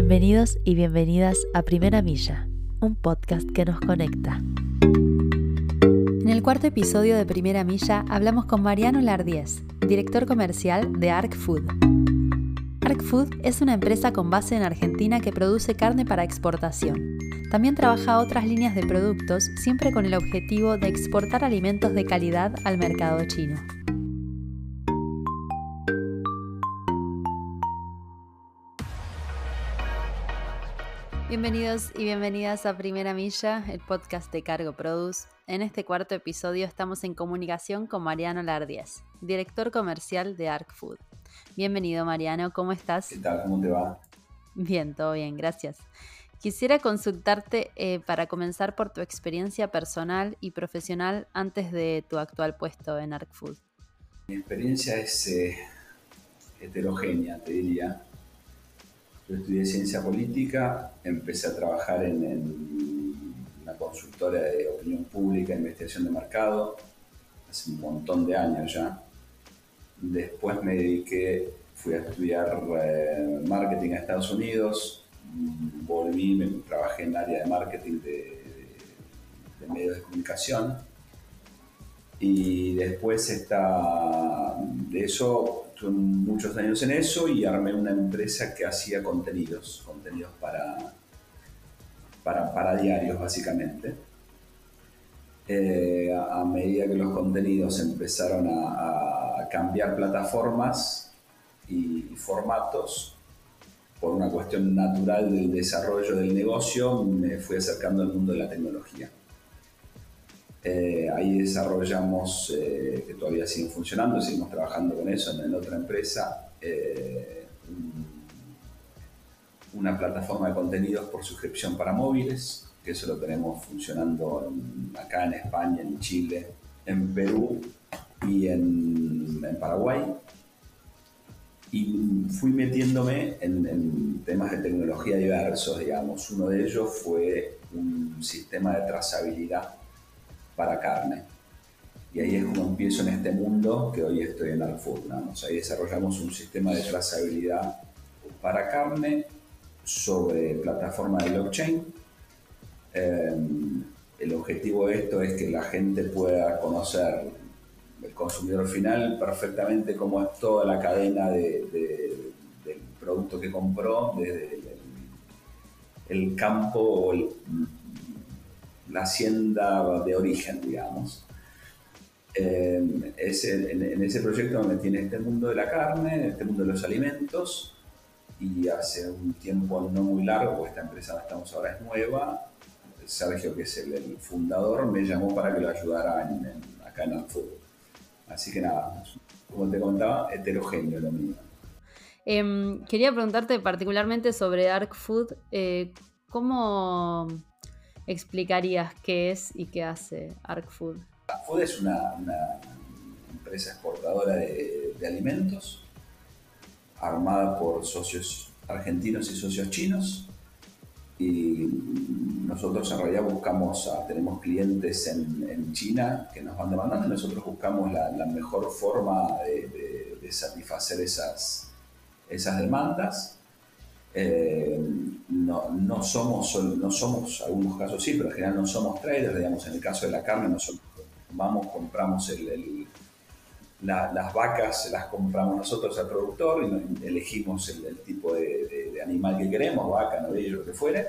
Bienvenidos y bienvenidas a Primera Milla, un podcast que nos conecta. En el cuarto episodio de Primera Milla hablamos con Mariano Lardiez, director comercial de Arc Food. Arc Food es una empresa con base en Argentina que produce carne para exportación. También trabaja otras líneas de productos, siempre con el objetivo de exportar alimentos de calidad al mercado chino. Bienvenidos y bienvenidas a Primera Milla, el podcast de Cargo Produce. En este cuarto episodio estamos en comunicación con Mariano Lardiez, director comercial de Arc Food. Bienvenido Mariano, ¿cómo estás? ¿Qué tal? ¿Cómo te va? Bien, todo bien, gracias. Quisiera consultarte eh, para comenzar por tu experiencia personal y profesional antes de tu actual puesto en Arc Food. Mi experiencia es eh, heterogénea, te diría yo estudié ciencia política, empecé a trabajar en, una consultora de opinión pública, investigación de mercado, hace un montón de años ya. Después me dediqué, fui a estudiar eh, marketing a Estados Unidos, volví, me, trabajé en el área de marketing de, de medios de comunicación y después está, de eso Estuve muchos años en eso y armé una empresa que hacía contenidos, contenidos para, para, diarios básicamente. Eh, a, medida que los contenidos empezaron a, cambiar plataformas y, formatos, por una cuestión natural del desarrollo del negocio, me fui acercando al mundo de la tecnología. Eh, ahí desarrollamos, eh, que todavía siguen funcionando, seguimos trabajando con eso en, otra empresa, eh, una plataforma de contenidos por suscripción para móviles, que eso lo tenemos funcionando acá en España, en Chile, en Perú y en, Paraguay. Y fui metiéndome en, en temas de tecnología diversos, digamos. Uno de ellos fue un sistema de trazabilidad para carne. Y ahí es como empiezo en este mundo que hoy estoy en Arfood. Ahí desarrollamos un sistema de trazabilidad para carne sobre plataforma de blockchain. Em, el objetivo de esto es que la gente pueda conocer, el consumidor final, perfectamente cómo es toda la cadena del producto que compró, desde el, campo o el, la hacienda de origen, digamos. en, ese proyecto me en este mundo de la carne, en este mundo de los alimentos, y hace un tiempo no muy largo, esta empresa donde estamos ahora es nueva, Sergio, que es el, fundador, me llamó para que lo ayudara acá en Food. Así que nada, como te contaba, heterogéneo lo mío. Em, quería preguntarte particularmente sobre Arc Food. Eh, ¿Cómo explicarías qué es y qué hace ArcFood? ArcFood es una, empresa exportadora de, alimentos armada por socios argentinos y socios chinos y nosotros en realidad buscamos, tenemos clientes en, China que nos van demandando y nosotros buscamos la, mejor forma de, de satisfacer esas, esas demandas eh, no, somos, no somos, algunos casos sí, pero en general no somos traders, digamos, en el caso de la carne nosotros vamos, compramos el, las vacas, las compramos nosotros al productor y elegimos el, tipo de, animal que queremos, vaca, novillo, lo que fuere.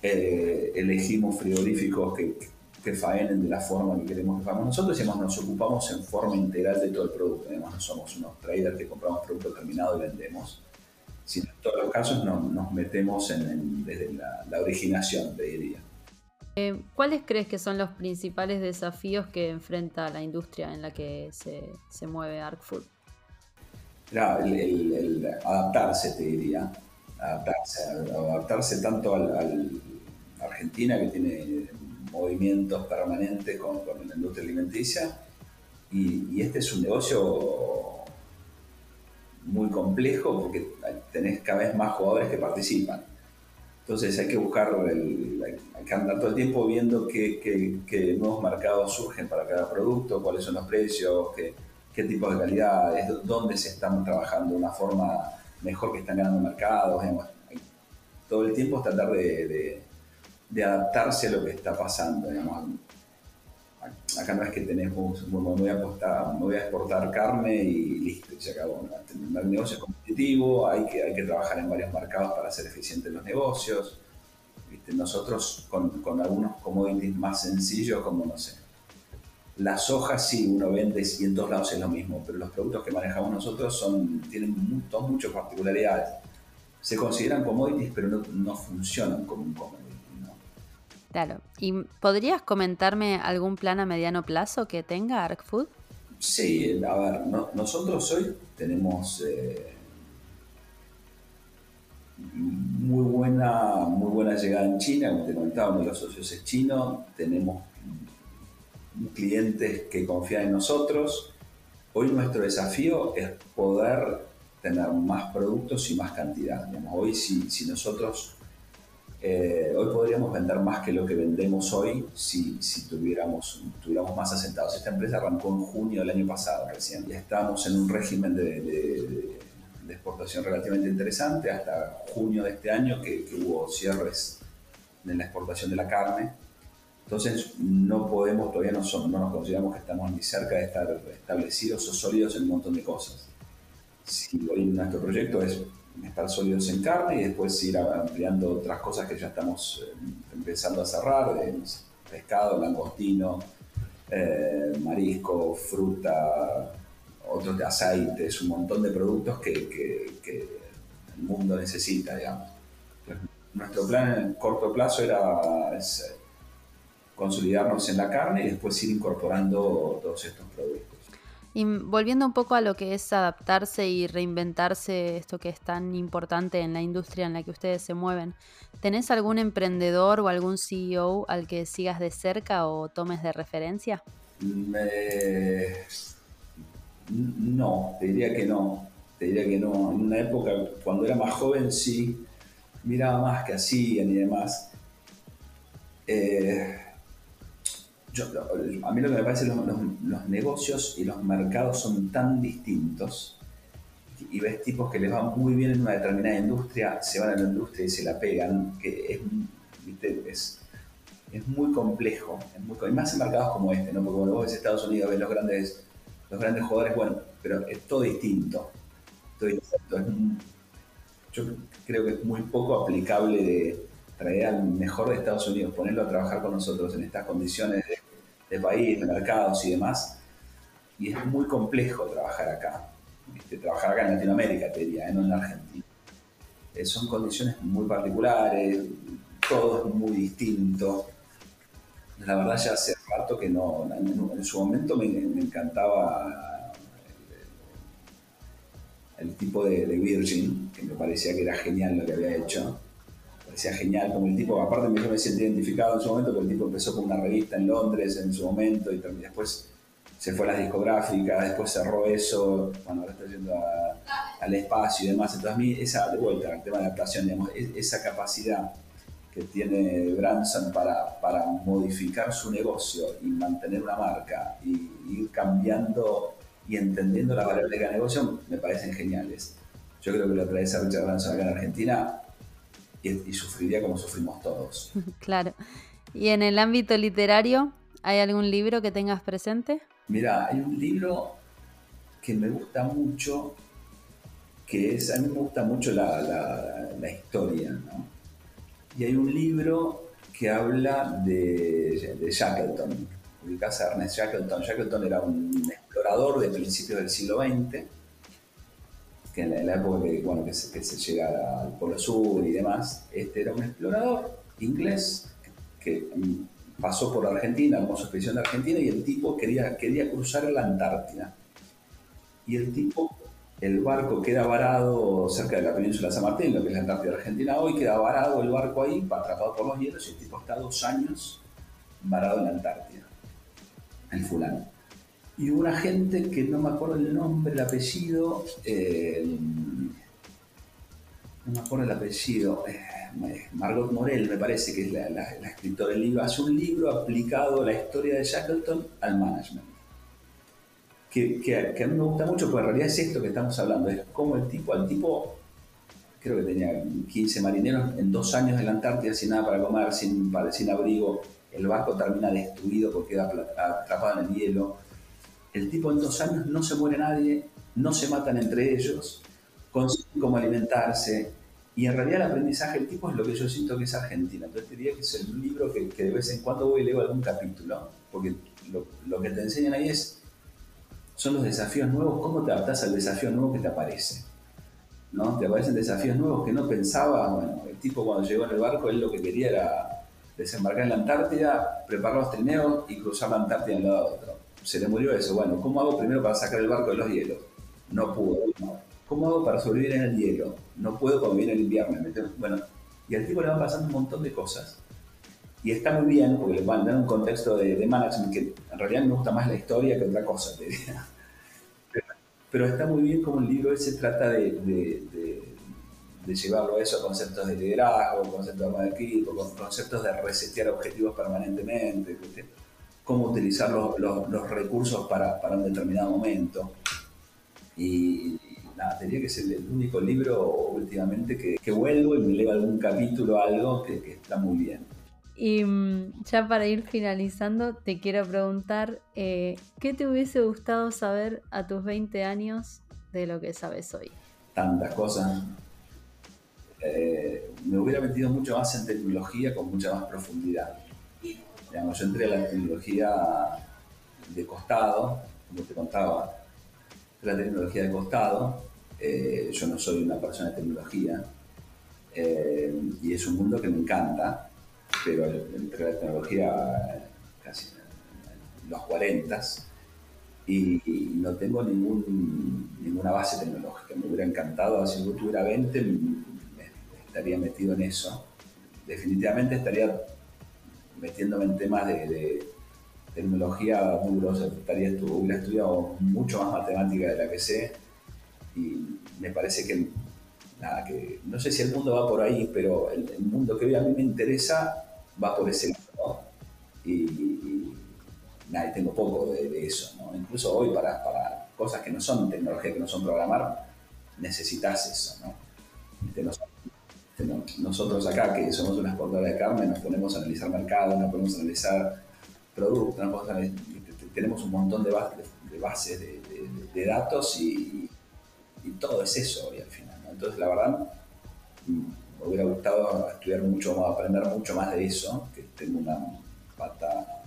Eh, elegimos frigoríficos que, que faenen de la forma que queremos que faenen nosotros y nos ocupamos en forma integral de todo el producto. Además, no somos unos traders que compramos producto terminado y vendemos si en todos los casos nos metemos en, desde la, originación, te diría. Eh, ¿Cuáles crees que son los principales desafíos que enfrenta la industria en la que se, se mueve ArcFood? el, adaptarse, te diría. Adaptarse, adaptarse tanto al, Argentina, que tiene movimientos permanentes con, la industria alimenticia, y, y este es un negocio muy complejo porque tenés cada vez más jugadores que participan. Entonces hay que buscar, hay que andar todo el tiempo viendo qué, nuevos mercados surgen para cada producto, cuáles son los precios, qué, qué tipo de calidades, dónde se están trabajando de una forma mejor que están ganando mercados. todo el tiempo es tratar de, adaptarse a lo que está pasando. Acá no es que tenemos, me voy, a voy a exportar carne y listo, se acabó. El negocio es competitivo, hay que, hay que trabajar en varios mercados para ser eficiente en los negocios. Nosotros con, algunos commodities más sencillos, como no sé, las hojas sí, uno vende y en todos lados es lo mismo, pero los productos que manejamos nosotros son, tienen muchas, particularidades. Se consideran commodities, pero no, funcionan como un commodity. Claro. ¿Y podrías comentarme algún plan a mediano plazo que tenga ArcFood? Sí, a ver, nosotros hoy tenemos eh, muy, buena, muy buena llegada en China, como te comentaba, uno de los socios es chino, tenemos clientes que confían en nosotros. Hoy nuestro desafío es poder tener más productos y más cantidad. hoy si, si nosotros, eh, hoy podríamos vender más que lo que vendemos hoy si, si tuviéramos, tuviéramos más asentados. Esta empresa arrancó en junio del año pasado recién y estamos en un régimen de, de, exportación relativamente interesante hasta junio de este año que, que hubo cierres en la exportación de la carne entonces, no podemos, todavía no, son, no nos consideramos que estamos ni cerca de estar establecidos o sólidos en un montón de cosas. Si hoy nuestro proyecto es estar sólidos en carne y después ir ampliando otras cosas que ya estamos eh, empezando a cerrar, de pescado, langostino, eh, marisco, fruta, otros de aceites, un montón de productos que, el mundo necesita, digamos. nuestro plan en corto plazo era consolidarnos en la carne y después ir incorporando todos estos productos. Y volviendo un poco a lo que es adaptarse y reinventarse, esto que es tan importante en la industria en la que ustedes se mueven, ¿tenés algún emprendedor o algún CEO al que sigas de cerca o tomes de referencia? No, te diría que no. Te diría que no. En una época, cuando era más joven, sí, miraba más que hacían y demás. Eh, a mí lo que me parece los, los, negocios y los mercados son tan distintos y ves tipos que les va muy bien en una determinada industria, se van a la industria y se la pegan, que es, es, es muy complejo, es muy, y más en mercados como este, ¿no? porque cuando vos ves Estados Unidos, ves los grandes, los grandes jugadores, bueno, pero es todo distinto. Todo distinto. yo creo que es muy poco aplicable de traer al mejor de Estados Unidos, ponerlo a trabajar con nosotros en estas condiciones de de país, de mercados y demás. Y es muy complejo trabajar acá. Trabajar acá en Latinoamérica, te diría, ¿eh? no en Argentina. Eh, son condiciones muy particulares, todo es muy distinto. La verdad ya hace rato que no, en, su momento me, encantaba el, tipo de, de, Virgin, que me parecía que era genial lo que había hecho parecía genial, como el tipo, aparte me sentí identificado en su momento, porque el tipo empezó con una revista en Londres en su momento y después se fue a las discográficas, después cerró eso, cuando ahora está yendo al espacio y demás. Entonces a mí esa, de vuelta, el tema de adaptación, digamos, esa capacidad que tiene Branson para, para modificar su negocio y mantener una marca y ir cambiando y entendiendo la variable de cada negocio, me parecen geniales. Yo creo que lo trae a Richard Branson acá en Argentina y, sufriría como sufrimos todos. Claro. ¿Y en el ámbito literario, hay algún libro que tengas presente? Mira, hay un libro que me gusta mucho, que es, a mí me gusta mucho la, la, historia, ¿no? Y hay un libro que habla de, de Shackleton, ubicás a Ernest Shackleton. Shackleton era un explorador de principios del siglo XX que en la, época que, bueno, que, se, que al Polo Sur y demás, este era un explorador inglés que, pasó por Argentina, con expedición de Argentina, y el tipo quería, quería cruzar la Antártida. Y el tipo, el barco queda varado cerca de la península de San Martín, lo que es la Antártida Argentina hoy, queda varado el barco ahí, atrapado por los hielos, y el tipo está dos años varado en la Antártida, el fulano y una gente que no me acuerdo el nombre, el apellido, eh, no me acuerdo el apellido, eh, Margot Morel me parece que es la, escritora del libro, hace un libro aplicado a la historia de Shackleton al management. Que, a mí me gusta mucho, porque en realidad es esto que estamos hablando, es como el tipo, al tipo, creo que tenía 15 marineros en dos años en la Antártida sin nada para comer, sin, sin abrigo. El barco termina destruido porque queda atrapado en el hielo. El tipo en dos años no se muere nadie, no se matan entre ellos, consiguen cómo alimentarse. Y en realidad el aprendizaje del tipo es lo que yo siento que es Argentina. Entonces te diría que es un libro que, de vez en cuando voy y leo algún capítulo, porque lo, que te enseñan ahí es, son los desafíos nuevos, cómo te adaptas al desafío nuevo que te aparece. ¿no? Te aparecen desafíos nuevos que no pensaba. Bueno, el tipo cuando llegó en el barco, él lo que quería era desembarcar en la Antártida, preparar los trineos y cruzar la Antártida de un lado a otro. Se le murió eso. Bueno, ¿cómo hago primero para sacar el barco de los hielos? No pudo. ¿Cómo hago para sobrevivir en el hielo? No puedo cuando viene el invierno. Bueno, y al tipo le van pasando un montón de cosas. Y está muy bien, porque le van a dar un contexto de, de management que en realidad me gusta más la historia que otra cosa, te diría pero está muy bien como el libro ese trata de, de, de, llevarlo a eso, conceptos de liderazgo, conceptos de equipo, conceptos de resetear objetivos permanentemente, cómo utilizar los, los, recursos para, para, un determinado momento. Y, nada, tendría que ser el único libro últimamente que, que vuelvo y me leo algún capítulo, algo que, que está muy bien. Y mm, ya para ir finalizando, te quiero preguntar, eh, ¿qué te hubiese gustado saber a tus 20 años de lo que sabes hoy? Tantas cosas. Eh, me hubiera metido mucho más en tecnología con mucha más profundidad. Yo entré a la tecnología de costado, como te contaba, la tecnología de costado. Eh, yo no soy una persona de tecnología y es un mundo que me encanta pero entre la tecnología casi en los 40 y, no tengo ninguna base tecnológica. Me hubiera encantado, si yo tuviera 20, estaría metido en eso. Definitivamente estaría metiéndome en temas de, tecnología muy grosa. Estaría, hubiera estudiado mucho más matemática de la que sé y me parece que nada, que no sé si el mundo va por ahí, pero el, el, mundo que hoy a mí me interesa va por ese lado. Y, nada, tengo poco de, eso. ¿no? Incluso hoy para, para, cosas que no son tecnología, que no son programar, necesitas eso. ¿no? Nosotros acá, que somos una exportadora de carne, nos ponemos a analizar mercado, nos ponemos a analizar productos, tenemos un montón de, bases de, de, datos y, todo es eso hoy al final. Entonces, la verdad, me hubiera gustado estudiar mucho más, aprender mucho más de eso, que tengo una pata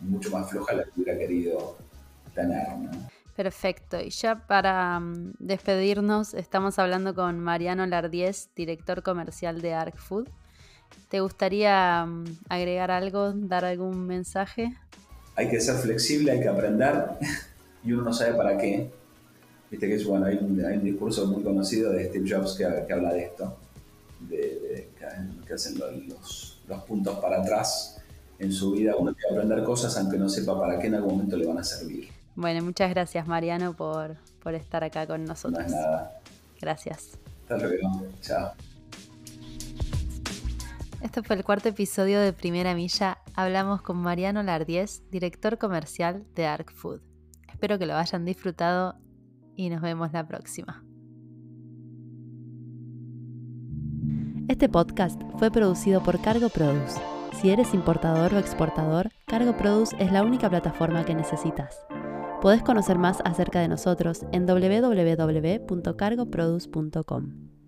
mucho más floja la que hubiera querido tener. Perfecto. Y ya para mm, despedirnos, estamos hablando con Mariano Lardiez, director comercial de Arc Food. ¿Te gustaría mm, agregar algo, dar algún mensaje? Hay que ser flexible, hay que aprender y uno no sabe para qué. Viste que es bueno, hay un, discurso muy conocido de Steve Jobs que habla de esto de, que hacen los, los, puntos para atrás en su vida. Uno tiene que aprender cosas aunque no sepa para qué en algún momento le van a servir. Bueno, muchas gracias Mariano por, por estar acá con nosotros. No nada. Gracias. Hasta luego. Chao. Este fue el cuarto episodio de Primera Milla. Hablamos con Mariano Lardiez, director comercial de Arc Food. Espero que lo hayan disfrutado y nos vemos la próxima. Este podcast fue producido por Cargo Produce. Si eres importador o exportador, Cargo Produce es la única plataforma que necesitas. Podés conocer más acerca de nosotros en www.cargoproduce.com.